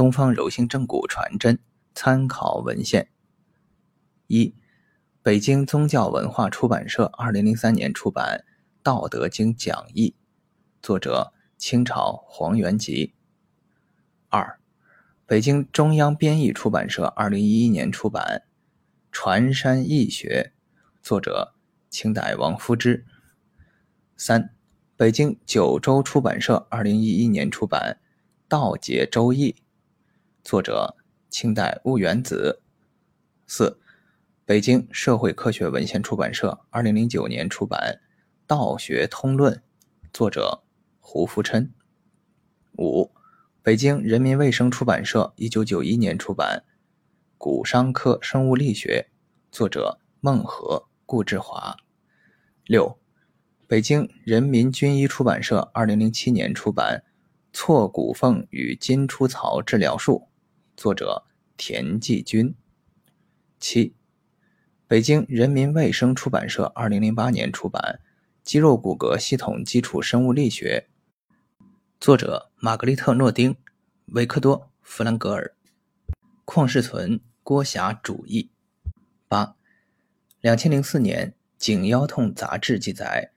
东方柔性正骨传真参考文献。一、北京宗教文化出版社二零零三年出版《道德经讲义》，作者清朝黄元吉。二、北京中央编译出版社二零一一年出版《传山易学》，作者清代王夫之。三。北京九州出版社二零一一年出版《道解周易》，作者清代婺源子。四、北京社会科学文献出版社二零零九年出版《道学通论》，作者胡福琛。五、北京人民卫生出版社一九九一年出版《骨伤科生物力学》，作者孟和、顾志华。六。北京人民军医出版社二零零七年出版《错骨缝与筋出槽治疗术》，作者田继军。七，北京人民卫生出版社二零零八年出版《肌肉骨骼系统基础生物力学》，作者玛格丽特·诺丁、维克多·弗兰格尔。邝世存、郭霞主译。八，两千零四年《颈腰痛杂志》记载。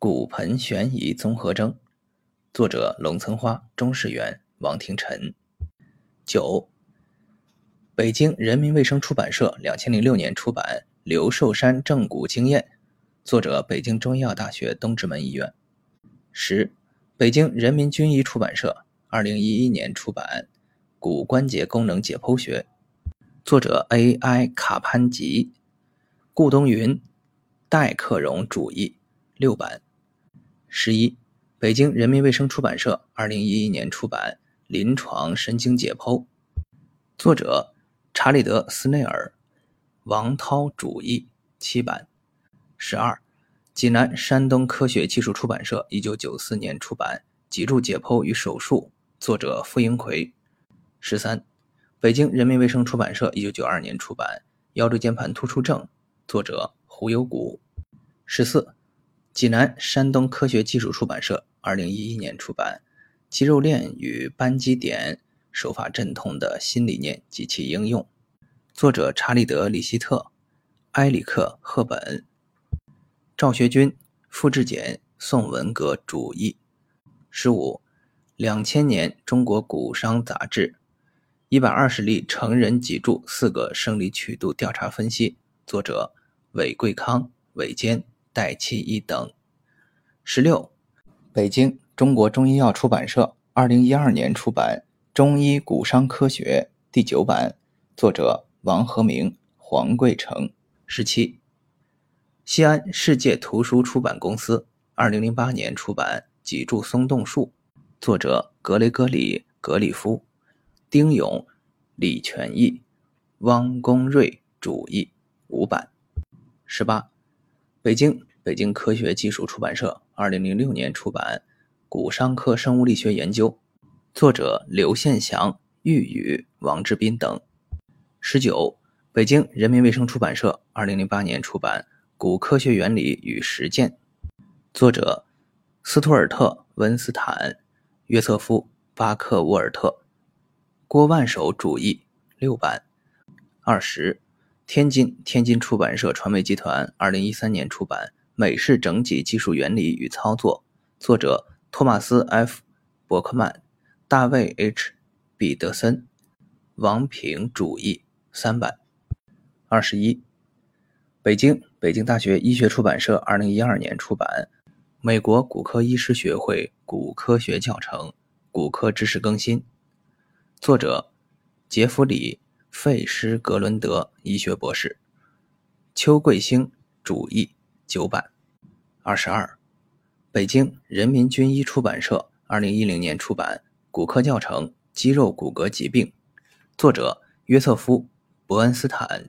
骨盆悬移综合征，作者龙曾花、钟世元、王廷臣。九，北京人民卫生出版社两千零六年出版《刘寿山正骨经验》，作者北京中医药大学东直门医院。十，北京人民军医出版社二零一一年出版《骨关节功能解剖学》，作者 A.I. 卡潘吉、顾东云、戴克荣主义，六版。十一，北京人民卫生出版社二零一一年出版《临床神经解剖》，作者查理德·斯内尔，王涛主译，七版。十二，济南山东科学技术出版社一九九四年出版《脊柱解剖与手术》，作者傅英奎。十三，北京人民卫生出版社一九九二年出版《腰椎间盘突出症》，作者胡有谷。十四。济南山东科学技术出版社二零一一年出版《肌肉链与扳机点手法镇痛的新理念及其应用》，作者查理德·里希特、埃里克·赫本、赵学军、傅志简、宋文革主译。十五，两千年中国骨伤杂志一百二十例成人脊柱四个生理曲度调查分析，作者韦贵康、韦坚。戴其一等。十六，北京中国中医药出版社二零一二年出版《中医骨伤科学》第九版，作者王和明、黄贵成。十七，西安世界图书出版公司二零零八年出版《脊柱松动术》，作者格雷戈里·格里夫、丁勇、李全义、汪公瑞主译，五版。十八，北京。北京科学技术出版社二零零六年出版《骨伤科生物力学研究》，作者刘宪祥、玉宇、王志斌等。十九，北京人民卫生出版社二零零八年出版《骨科学原理与实践》，作者斯图尔特·温斯坦、约瑟夫·巴克沃尔特、郭万守主译，六版。二十，天津天津出版社传媒集团二零一三年出版。美式整脊技术原理与操作，作者托马斯 ·F· 伯克曼、大卫 ·H· 彼得森、王平主义，三版。二十一，北京北京大学医学出版社二零一二年出版《美国骨科医师学会骨科学教程：骨科知识更新》，作者杰弗里·费施格伦德医学博士，邱桂兴主义。九版，二十二，北京人民军医出版社二零一零年出版《骨科教程：肌肉骨骼疾病》，作者约瑟夫·伯恩斯坦，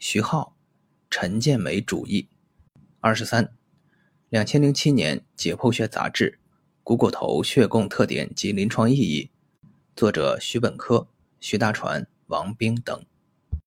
徐浩、陈建梅主译。二十三，两千零七年《解剖学杂志》《股骨头血供特点及临床意义》，作者徐本科、徐大传、王冰等。